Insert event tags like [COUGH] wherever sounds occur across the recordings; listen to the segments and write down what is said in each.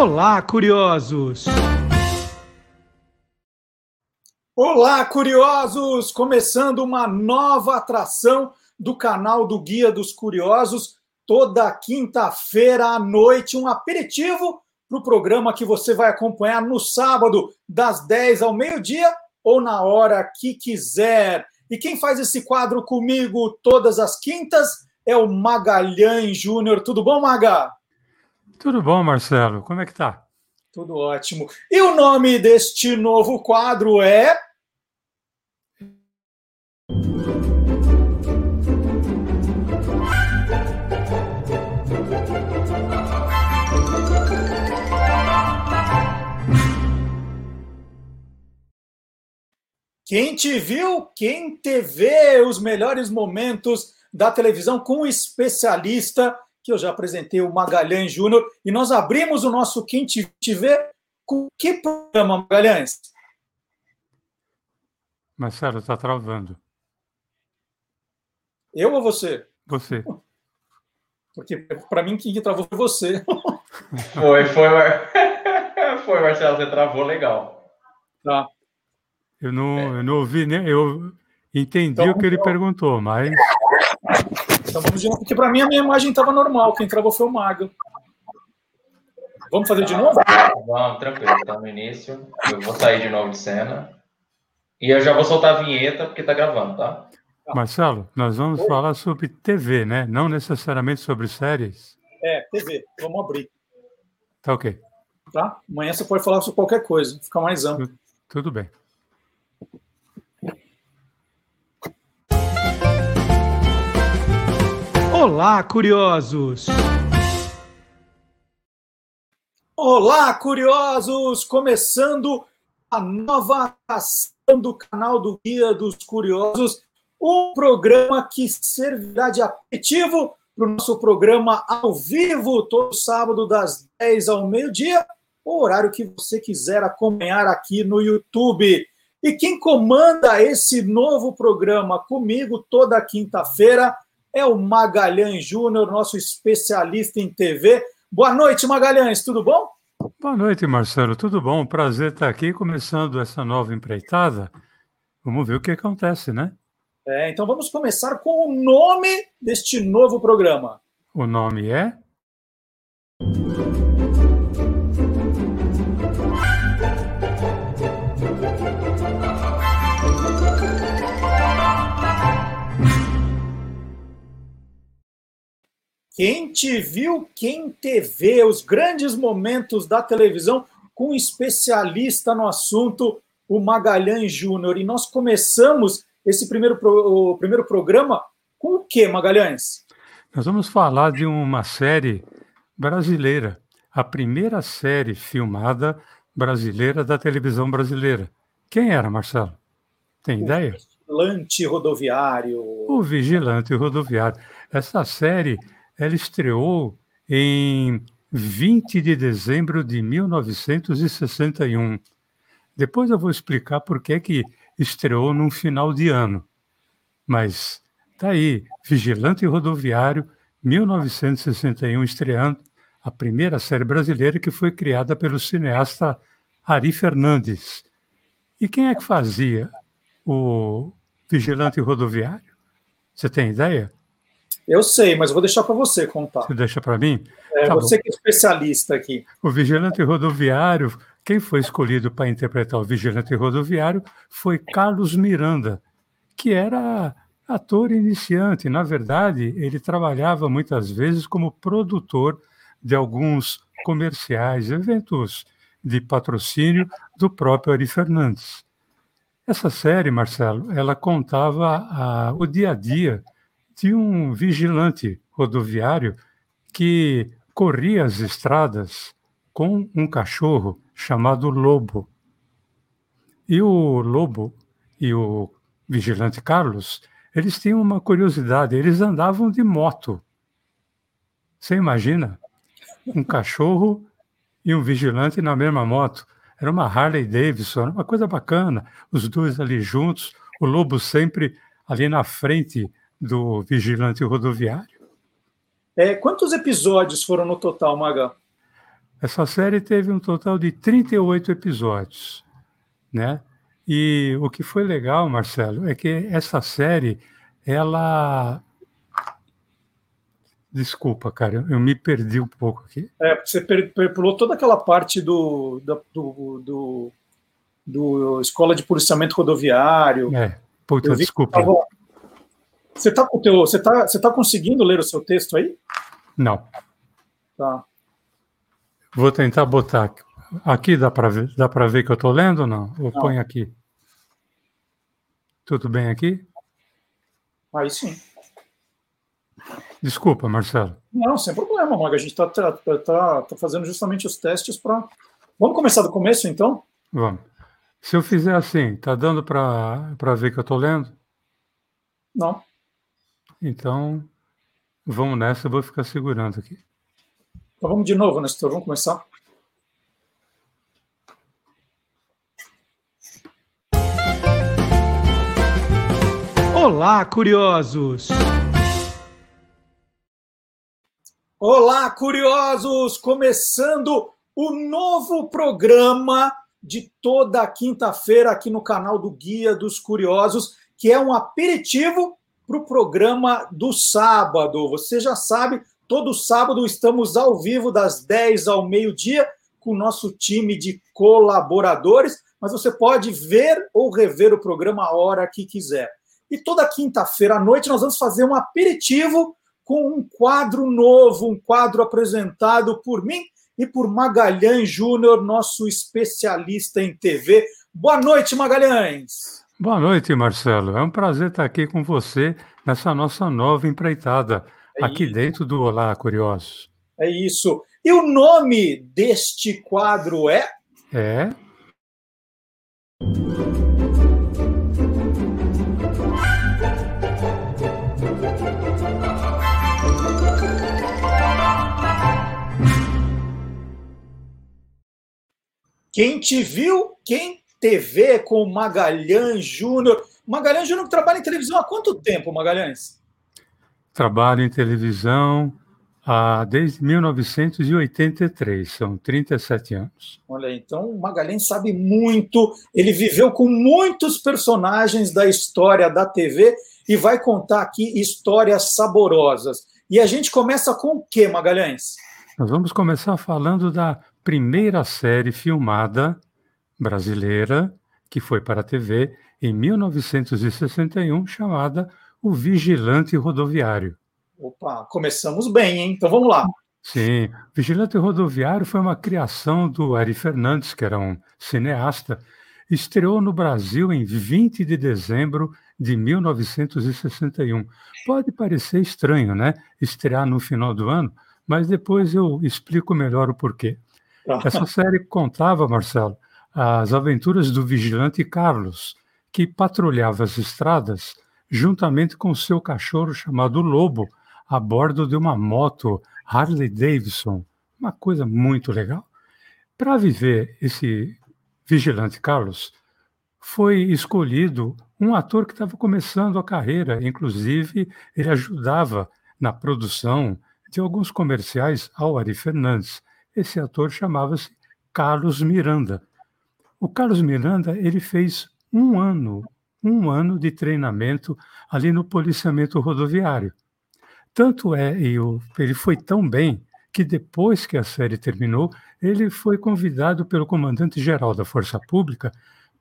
Olá, curiosos! Olá, curiosos! Começando uma nova atração do canal do Guia dos Curiosos, toda quinta-feira à noite, um aperitivo para o programa que você vai acompanhar no sábado, das 10 ao meio-dia ou na hora que quiser. E quem faz esse quadro comigo todas as quintas é o Magalhães Júnior. Tudo bom, Maga? Tudo bom, Marcelo. Como é que tá? Tudo ótimo. E o nome deste novo quadro é Quem te viu, quem te vê, os melhores momentos da televisão com um especialista que eu já apresentei, o Magalhães Júnior, e nós abrimos o nosso Quem vê com que programa, Magalhães? Marcelo, está travando. Eu ou você? Você. Porque para mim quem travou foi você. [LAUGHS] Foi, foi. [LAUGHS] Foi, Marcelo, você travou legal. Tá. Eu não, é. eu não ouvi nem. Eu entendi então, o que ele então, perguntou, mas. [LAUGHS] Então vamos de novo, porque para mim a minha imagem estava normal. Quem travou foi o Mago. Vamos fazer de novo? Vamos, tranquilo. Está no início. Eu vou sair de novo de cena. E eu já vou soltar a vinheta, porque está gravando, tá? Marcelo, nós vamos Oi? falar sobre TV, né? Não necessariamente sobre séries. É, TV. Vamos abrir. Tá ok. Tá? Amanhã você pode falar sobre qualquer coisa, fica mais amplo. Tudo bem. Olá, curiosos! Olá, curiosos! Começando a nova ação do canal do Guia dos Curiosos, um programa que servirá de aperitivo para o nosso programa ao vivo, todo sábado, das 10 ao meio-dia, o horário que você quiser acompanhar aqui no YouTube. E quem comanda esse novo programa comigo toda quinta-feira é o Magalhães Júnior, nosso especialista em TV. Boa noite, Magalhães, tudo bom? Boa noite, Marcelo, tudo bom? Prazer estar aqui começando essa nova empreitada. Vamos ver o que acontece, né? É, então vamos começar com o nome deste novo programa. O nome é Quem te viu, quem te vê, os grandes momentos da televisão com um especialista no assunto, o Magalhães Júnior. E nós começamos esse primeiro, o primeiro programa com o que, Magalhães? Nós vamos falar de uma série brasileira, a primeira série filmada brasileira da televisão brasileira. Quem era, Marcelo? Tem o ideia? Vigilante Rodoviário. O Vigilante Rodoviário. Essa série ela estreou em 20 de dezembro de 1961. Depois eu vou explicar por que que estreou num final de ano. Mas tá aí, Vigilante Rodoviário, 1961, estreando a primeira série brasileira que foi criada pelo cineasta Ari Fernandes. E quem é que fazia o Vigilante Rodoviário? Você tem ideia? Eu sei, mas eu vou deixar para você contar. Você deixa para mim? É, tá você bom. que é especialista aqui. O vigilante rodoviário, quem foi escolhido para interpretar o vigilante rodoviário foi Carlos Miranda, que era ator iniciante. Na verdade, ele trabalhava muitas vezes como produtor de alguns comerciais, eventos de patrocínio do próprio Ari Fernandes. Essa série, Marcelo, ela contava a, o dia a dia de um vigilante rodoviário que corria as estradas com um cachorro chamado Lobo. E o Lobo e o vigilante Carlos, eles tinham uma curiosidade, eles andavam de moto. Você imagina? Um cachorro e um vigilante na mesma moto. Era uma Harley Davidson, uma coisa bacana. Os dois ali juntos, o lobo sempre ali na frente do vigilante rodoviário. É, quantos episódios foram no total, Maga? Essa série teve um total de 38 episódios, né? E o que foi legal, Marcelo, é que essa série, ela Desculpa, cara, eu me perdi um pouco aqui. É, você pulou toda aquela parte do, do, do, do, Escola de Policiamento Rodoviário. É, puta, desculpa. Tava... Você está você tá, você tá conseguindo ler o seu texto aí? Não. Tá. Vou tentar botar aqui. dá para ver, dá para ver que eu estou lendo ou não? Ou não. põe aqui. Tudo bem aqui? Aí sim. Desculpa, Marcelo. Não, sem problema, Maga. A gente está tá, tá, tá fazendo justamente os testes para. Vamos começar do começo, então? Vamos. Se eu fizer assim, tá dando para ver que eu estou lendo? Não. Então, vamos nessa, eu vou ficar segurando aqui. Então vamos de novo, Nestor, vamos começar. Olá, curiosos! Olá, curiosos! Começando o novo programa de toda quinta-feira aqui no canal do Guia dos Curiosos, que é um aperitivo para o programa do sábado. Você já sabe, todo sábado estamos ao vivo das 10 ao meio-dia com o nosso time de colaboradores, mas você pode ver ou rever o programa a hora que quiser. E toda quinta-feira à noite nós vamos fazer um aperitivo com um quadro novo, um quadro apresentado por mim e por Magalhães Júnior, nosso especialista em TV. Boa noite, Magalhães. Boa noite, Marcelo. É um prazer estar aqui com você nessa nossa nova empreitada, é aqui isso. dentro do Olá Curiosos. É isso. E o nome deste quadro é? É Quem te viu, quem TV com Magalhães Júnior. Magalhães Júnior trabalha em televisão há quanto tempo, Magalhães? Trabalho em televisão há, desde 1983, são 37 anos. Olha, então o Magalhães sabe muito, ele viveu com muitos personagens da história da TV e vai contar aqui histórias saborosas. E a gente começa com o que, Magalhães? Nós vamos começar falando da primeira série filmada brasileira que foi para a TV em 1961, chamada O Vigilante Rodoviário. Opa, começamos bem, hein? Então vamos lá. Sim, Vigilante Rodoviário foi uma criação do Ari Fernandes, que era um cineasta, estreou no Brasil em 20 de dezembro de 1961. Pode parecer estranho, né? Estrear no final do ano, mas depois eu explico melhor o porquê. Essa série contava, Marcelo, as aventuras do vigilante Carlos, que patrulhava as estradas juntamente com seu cachorro chamado Lobo, a bordo de uma moto Harley Davidson. Uma coisa muito legal. Para viver esse vigilante Carlos, foi escolhido um ator que estava começando a carreira, inclusive ele ajudava na produção de alguns comerciais ao Ari Fernandes. Esse ator chamava-se Carlos Miranda. O Carlos Miranda ele fez um ano, um ano de treinamento ali no policiamento rodoviário. Tanto é, e ele foi tão bem que depois que a série terminou, ele foi convidado pelo comandante-geral da Força Pública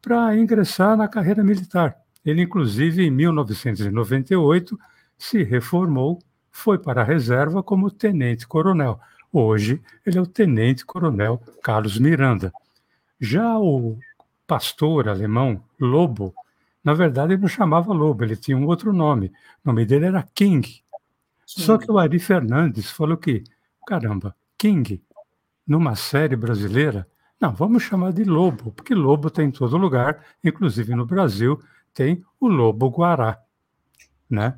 para ingressar na carreira militar. Ele, inclusive, em 1998, se reformou, foi para a reserva como tenente-coronel. Hoje, ele é o tenente-coronel Carlos Miranda. Já o pastor alemão Lobo, na verdade, ele não chamava Lobo, ele tinha um outro nome. O nome dele era King. Sim. Só que o Ari Fernandes falou que, caramba, King, numa série brasileira, não, vamos chamar de Lobo, porque Lobo tem em todo lugar, inclusive no Brasil, tem o Lobo Guará, né?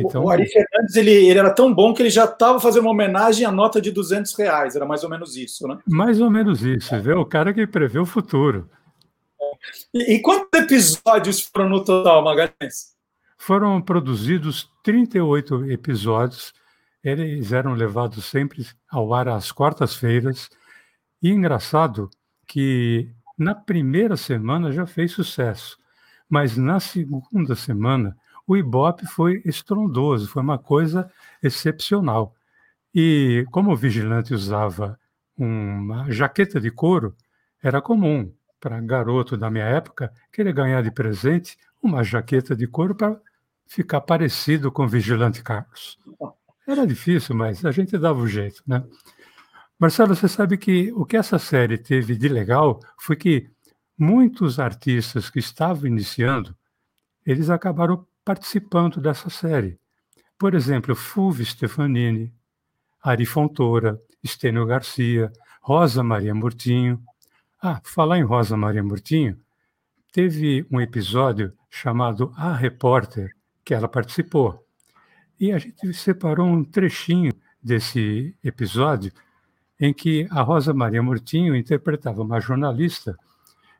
Então, o Ari Fernandes ele, ele era tão bom que ele já estava fazendo uma homenagem à nota de 200 reais, era mais ou menos isso, né? Mais ou menos isso, vê? O cara que prevê o futuro. E, e quantos episódios foram no total, Magalhães? Foram produzidos 38 episódios, eles eram levados sempre ao ar às quartas-feiras, E engraçado que na primeira semana já fez sucesso, mas na segunda semana o Ibope foi estrondoso, foi uma coisa excepcional. E como o vigilante usava uma jaqueta de couro, era comum para garoto da minha época querer ganhar de presente uma jaqueta de couro para ficar parecido com o vigilante Carlos. Era difícil, mas a gente dava o jeito, né? Marcelo, você sabe que o que essa série teve de legal foi que muitos artistas que estavam iniciando, eles acabaram participando dessa série. Por exemplo, Fulvio Stefanini, Ari Fontoura, Estênio Garcia, Rosa Maria Murtinho. Ah, falar em Rosa Maria Murtinho, teve um episódio chamado A Repórter, que ela participou. E a gente separou um trechinho desse episódio em que a Rosa Maria Murtinho interpretava uma jornalista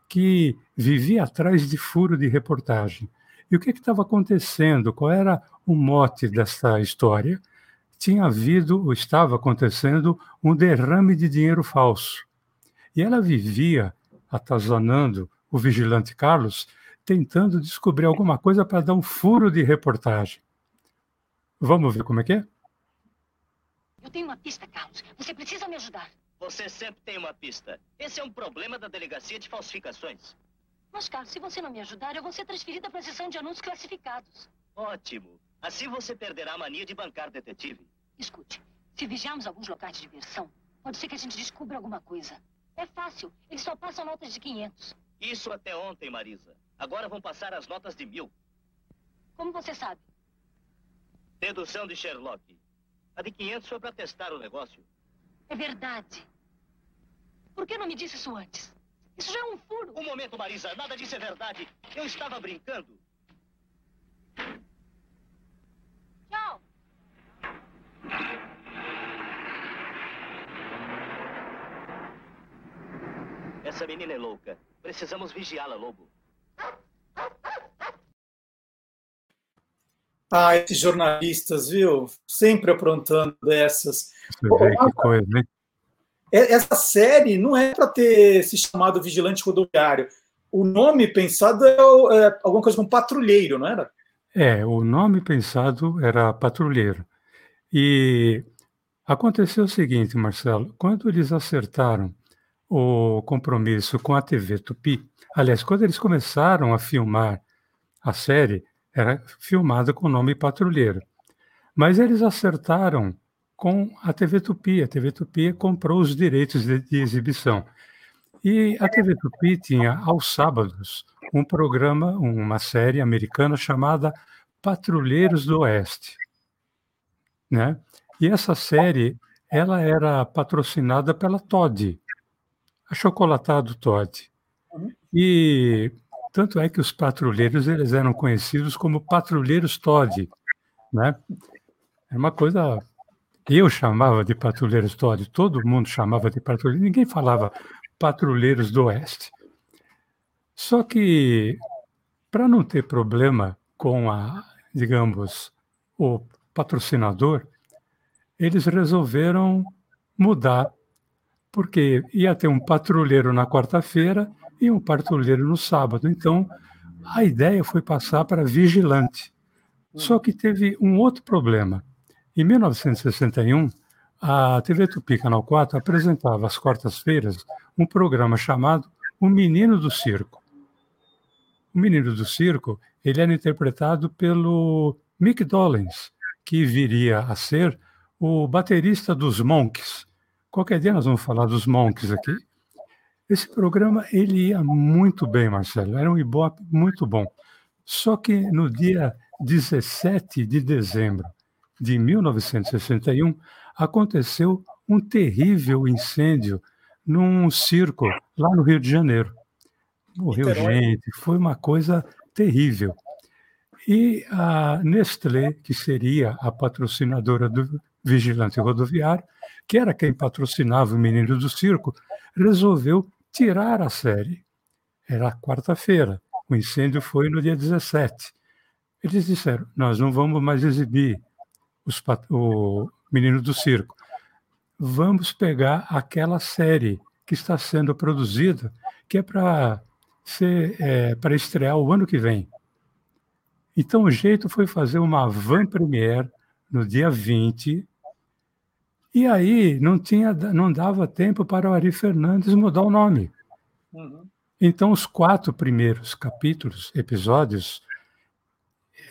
que vivia atrás de furo de reportagem. E o que estava acontecendo? Qual era o mote dessa história? Tinha havido, ou estava acontecendo, um derrame de dinheiro falso. E ela vivia atazanando o vigilante Carlos, tentando descobrir alguma coisa para dar um furo de reportagem. Vamos ver como é que é? Eu tenho uma pista, Carlos. Você precisa me ajudar. Você sempre tem uma pista. Esse é um problema da delegacia de falsificações. Mas, Carlos, se você não me ajudar, eu vou ser transferida para a seção de anúncios classificados. Ótimo. Assim você perderá a mania de bancar detetive. Escute, se vigiarmos alguns locais de diversão, pode ser que a gente descubra alguma coisa. É fácil. Eles só passam notas de 500. Isso até ontem, Marisa. Agora vão passar as notas de mil. Como você sabe? Dedução de Sherlock. A de 500 foi para testar o negócio. É verdade. Por que não me disse isso antes? Isso já é um furo. Um momento, Marisa. Nada disso é verdade. Eu estava brincando. Tchau. Essa menina é louca. Precisamos vigiá-la, Lobo. Ah, esses jornalistas, viu? Sempre aprontando dessas. Você vê que coisa, hein? Essa série não é para ter se chamado Vigilante Rodoviário. O nome pensado é, é alguma coisa como patrulheiro, não era? É, o nome pensado era patrulheiro. E aconteceu o seguinte, Marcelo, quando eles acertaram o compromisso com a TV Tupi, aliás, quando eles começaram a filmar a série, era filmada com o nome Patrulheiro. Mas eles acertaram com a TV Tupi. A TV Tupi comprou os direitos de, de exibição. E a TV Tupi tinha, aos sábados, um programa, uma série americana chamada Patrulheiros do Oeste. Né? E essa série ela era patrocinada pela Todd, a chocolatado Todd. E tanto é que os patrulheiros eles eram conhecidos como patrulheiros Todd, né? Era uma coisa eu chamava de patrulheiros Todd, todo mundo chamava de patrulheiros, ninguém falava patrulheiros do Oeste. Só que para não ter problema com a, digamos, o patrocinador, eles resolveram mudar, porque ia ter um patrulheiro na quarta-feira e um patrulheiro no sábado. Então, a ideia foi passar para vigilante. Só que teve um outro problema. Em 1961, a TV Tupi Canal 4 apresentava às quartas-feiras um programa chamado O Menino do Circo. O Menino do Circo ele era interpretado pelo Mick Dolenz, que viria a ser o baterista dos Monks. Qualquer dia nós vamos falar dos Monks aqui. Esse programa ele ia muito bem, Marcelo, era um ibope muito bom. Só que no dia 17 de dezembro de 1961 aconteceu um terrível incêndio num circo lá no Rio de Janeiro. Morreu gente, foi uma coisa terrível. E a Nestlé, que seria a patrocinadora do vigilante rodoviário, que era quem patrocinava o Menino do Circo, resolveu tirar a série. Era quarta-feira, o incêndio foi no dia 17. Eles disseram: Nós não vamos mais exibir os, o Menino do Circo. Vamos pegar aquela série que está sendo produzida, que é para ser é, para estrear o ano que vem. Então o jeito foi fazer uma van premiere no dia 20, e aí não tinha não dava tempo para o Ari Fernandes mudar o nome. Uhum. Então os quatro primeiros capítulos, episódios,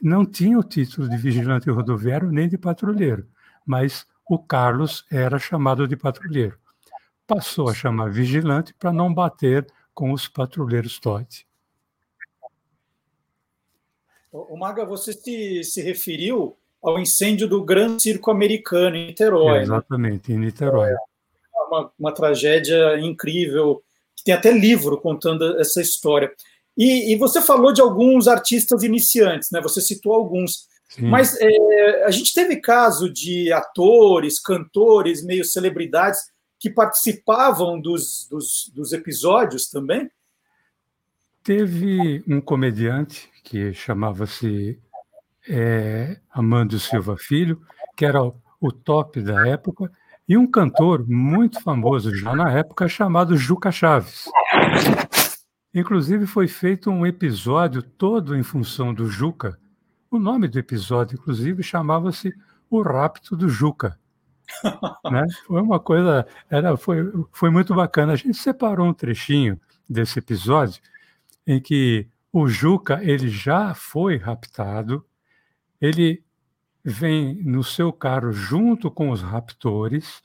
não tinham o título de vigilante rodoviário nem de patrulheiro, mas o Carlos era chamado de patrulheiro. Passou a chamar vigilante para não bater com os patrulheiros Todd. O Maga, você se, se referiu ao incêndio do Grande Circo Americano em Niterói. É, exatamente, né? em Niterói. É uma, uma tragédia incrível, que tem até livro contando essa história. E, e, você falou de alguns artistas iniciantes, né? Você citou alguns. Sim. Mas é, a gente teve caso de atores, cantores, meio celebridades que participavam dos, dos, dos episódios também? Teve um comediante que chamava-se é, Amando Silva Filho, que era o top da época, e um cantor muito famoso já na época chamado Juca Chaves. Inclusive foi feito um episódio todo em função do Juca. O nome do episódio, inclusive, chamava-se O Rapto do Juca. [LAUGHS] né? Foi uma coisa, era, foi, foi muito bacana. A gente separou um trechinho desse episódio em que o Juca ele já foi raptado, ele vem no seu carro junto com os raptores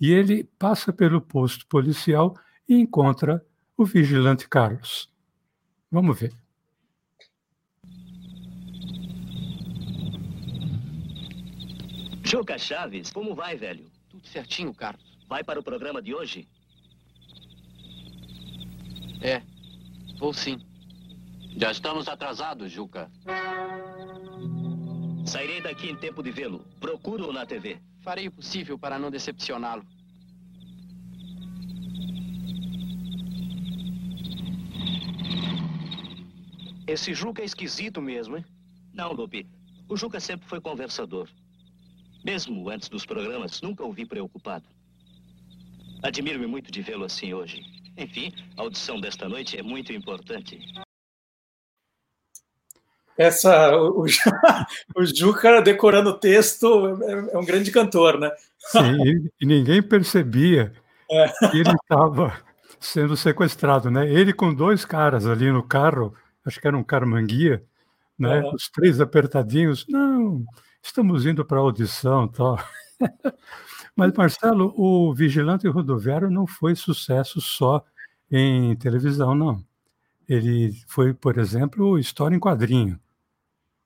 e ele passa pelo posto policial e encontra o vigilante Carlos. Vamos ver. Juca Chaves, como vai, velho? Tudo certinho, Carlos. Vai para o programa de hoje? É, vou sim. Já estamos atrasados, Juca. Sairei daqui em tempo de vê-lo. Procuro-o na TV. Farei o possível para não decepcioná-lo. Esse Juca é esquisito mesmo, hein? Não, Lupe. O Juca sempre foi conversador. Mesmo antes dos programas, nunca o vi preocupado. Admiro-me muito de vê-lo assim hoje. Enfim, a audição desta noite é muito importante. Essa, o, o [LAUGHS] Juca decorando o texto é, é, um grande cantor, né? Sim, e ninguém percebia é. que ele estava sendo sequestrado, né? Ele com dois caras ali no carro, acho que era um carmanguia, né? Uhum. Os três apertadinhos. Não, estamos indo para a audição, tal. [LAUGHS] Mas Marcelo, o Vigilante Rodoviário não foi sucesso só em televisão, não. Ele foi, por exemplo, história em quadrinho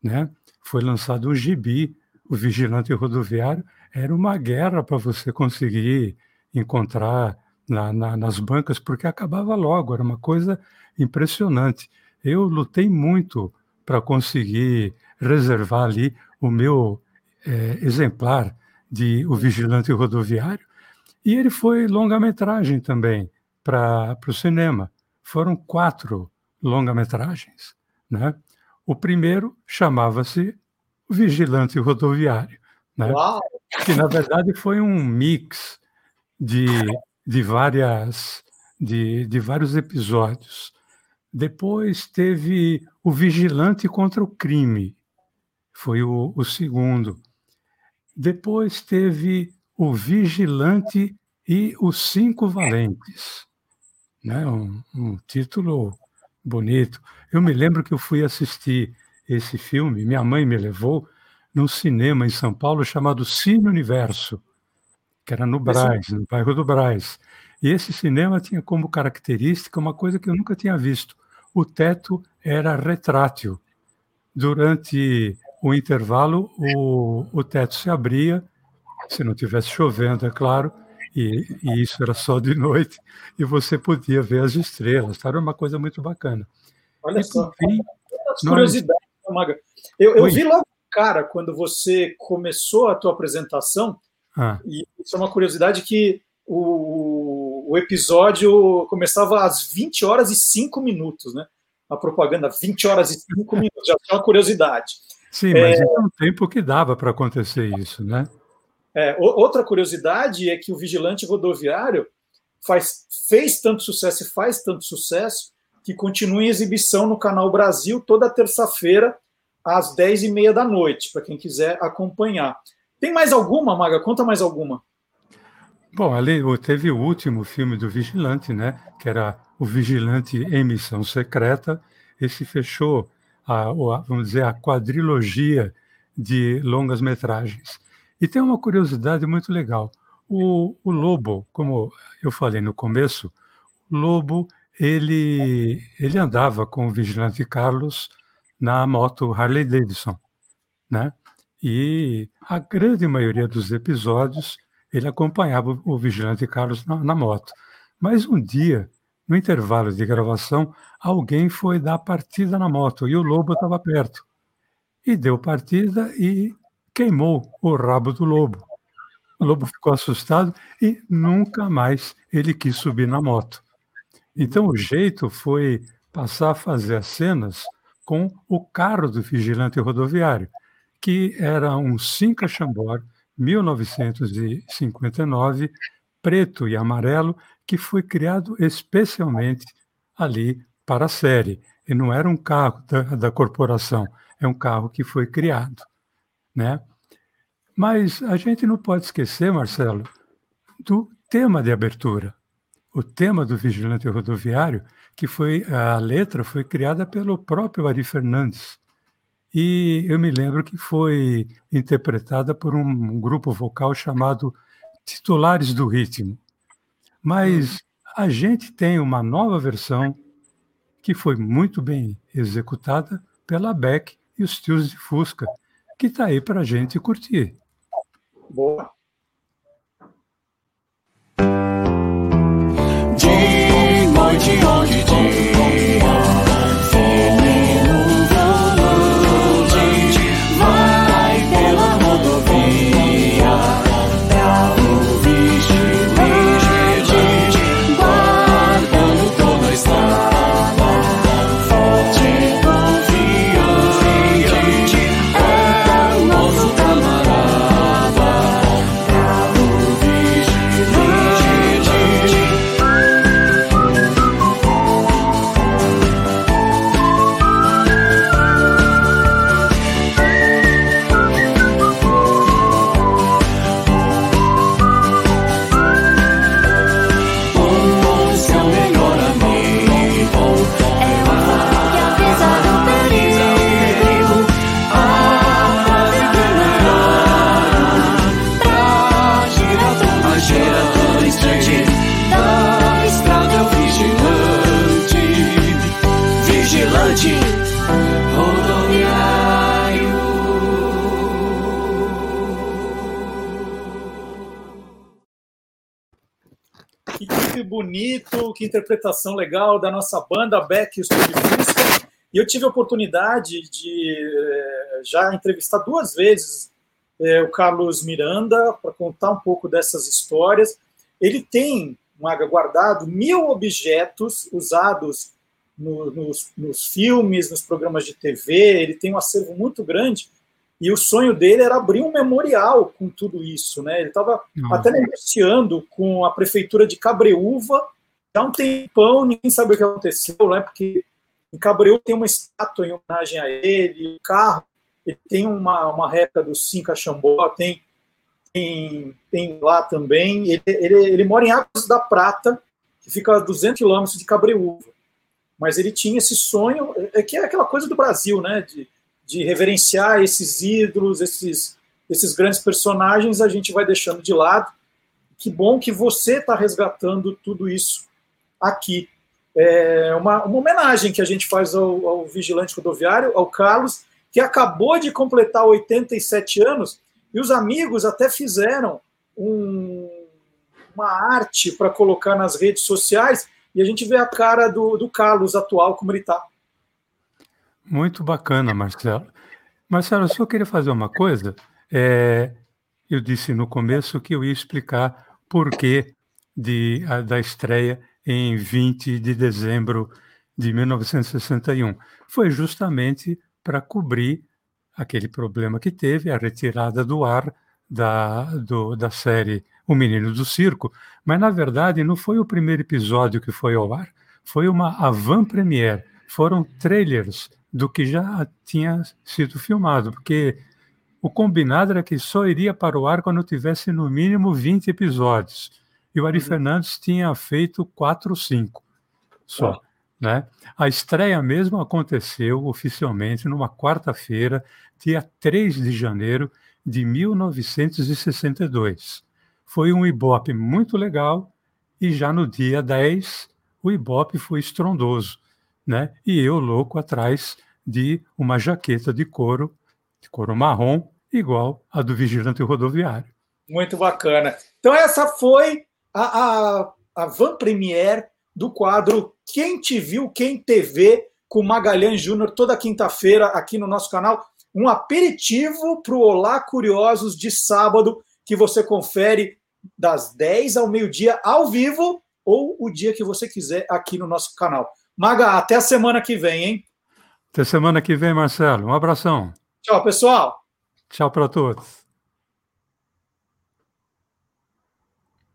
né? Foi lançado um gibi, o Vigilante Rodoviário, era uma guerra para você conseguir encontrar na, na, nas bancas, porque acabava logo, era uma coisa impressionante. Eu lutei muito para conseguir reservar ali o meu é, exemplar de O Vigilante Rodoviário, e ele foi longa-metragem também para o cinema. Foram quatro longa-metragens, né? O primeiro chamava-se Vigilante Rodoviário, né? que na verdade foi um mix de, de, várias, de, de vários episódios. Depois teve o Vigilante contra o Crime, foi o, o segundo. Depois teve o Vigilante e os Cinco Valentes, né? um, um título bonito. Eu me lembro que eu fui assistir esse filme, minha mãe me levou num cinema em São Paulo chamado Cine Universo, que era no Braz, no bairro do Braz. E esse cinema tinha como característica uma coisa que eu nunca tinha visto. O teto era retrátil. Durante o intervalo, o, o teto se abria, se não tivesse chovendo, é claro, e, e, isso era só de [LAUGHS] noite, e você podia ver as estrelas. Era uma coisa muito bacana. Olha e, só, fim, curiosidades, nós... Maga. Eu, eu vi logo, cara, quando você começou a tua apresentação, ah. e isso é uma curiosidade que o, o episódio começava às 20 horas e 5 minutos, né? A propaganda, 20 horas e 5 minutos, já é uma curiosidade. Sim, mas é, é um tempo que dava para acontecer isso, né? É, outra curiosidade é que o vigilante rodoviário faz, fez tanto sucesso e faz tanto sucesso que continua em exibição no Canal Brasil toda terça-feira, às 10h30 da noite, para quem quiser acompanhar. Tem mais alguma, Maga? Conta mais alguma. Bom, ali teve o último filme do Vigilante, né? Que era o Vigilante em Missão Secreta. Esse fechou, a, a, vamos dizer, a quadrilogia de longas metragens. E tem uma curiosidade muito legal. O, o Lobo, como eu falei no começo, o Lobo ele, ele andava com o vigilante Carlos na moto Harley Davidson, né? E a grande maioria dos episódios ele acompanhava o vigilante Carlos na, na moto. Mas um dia, no intervalo de gravação, alguém foi dar partida na moto e o lobo estava perto. E deu partida e queimou o rabo do lobo. O lobo ficou assustado e nunca mais ele quis subir na moto. Então o jeito foi passar a fazer as cenas com o carro do vigilante rodoviário, que era um Cinca Chambord 1959, preto e amarelo, que foi criado especialmente ali para a série. E não era um carro da, da corporação, é um carro que foi criado. Né? Mas a gente não pode esquecer, Marcelo, do tema de abertura. O tema do vigilante rodoviário, que foi a letra foi criada pelo próprio Ari Fernandes. E eu me lembro que foi interpretada por um grupo vocal chamado Titulares do Ritmo. Mas a gente tem uma nova versão que foi muito bem executada pela Beck e os tios de Fusca, que está aí para a gente curtir. Boa. De noite onde bonito, que interpretação legal da nossa banda Beck. E eu tive a oportunidade de eh, já entrevistar duas vezes eh, o Carlos Miranda para contar um pouco dessas histórias. Ele tem, Maga, guardado mil objetos usados no- nos, nos filmes, nos programas de TV. Ele tem um acervo muito grande. E o sonho dele era abrir um memorial com tudo isso, né? Ele estava até negociando com a prefeitura de Cabreúva há um tempão, ninguém sabe o que aconteceu, né? Porque em Cabreúva tem uma estátua em homenagem a ele, o carro, ele tem uma, uma réplica do Cinca Xambó, tem, tem, tem lá também. Ele, ele, ele mora em Águas da Prata, que fica a 200 quilômetros de Cabreúva. Mas ele tinha esse sonho, é que é aquela coisa do Brasil, né? De, de reverenciar esses ídolos, esses, esses grandes personagens, a gente vai deixando de lado. Que bom que você está resgatando tudo isso aqui. É uma, uma homenagem que a gente faz ao, ao vigilante rodoviário, ao Carlos, que acabou de completar 87 anos, e os amigos até fizeram um- uma arte para colocar nas redes sociais, e a gente vê a cara do, do Carlos atual, como ele está. Muito bacana, Marcelo. Marcelo, eu só queria fazer uma coisa. É, eu disse no começo que eu ia explicar por que da estreia em 20 de dezembro de 1961. Foi justamente para cobrir aquele problema que teve, a retirada do ar da, do- da série O Menino do Circo, mas na verdade não foi o primeiro episódio que foi ao ar, foi uma avant-première, foram trailers do que já tinha sido filmado, porque o combinado era que só iria para o ar quando tivesse no mínimo 20 episódios. E o Ari uhum. Fernandes tinha feito quatro ou cinco só. Ah. Né? A estreia mesmo aconteceu oficialmente numa quarta-feira, dia 3 de janeiro de 1962. Foi um Ibope muito legal e já no dia 10 o Ibope foi estrondoso, né? E eu louco atrás de uma jaqueta de couro, de couro marrom, igual a do vigilante rodoviário. Muito bacana. Então essa foi a, a, a van premiere do quadro Quem Te Viu, Quem TV, com Magalhães Júnior, toda quinta-feira aqui no nosso canal. Um aperitivo para o Olá Curiosos de sábado, que você confere das 10 ao meio-dia ao vivo ou o dia que você quiser aqui no nosso canal. Maga, até a semana que vem, hein? Até semana que vem, Marcelo. Um abração. Tchau, pessoal. Tchau para todos.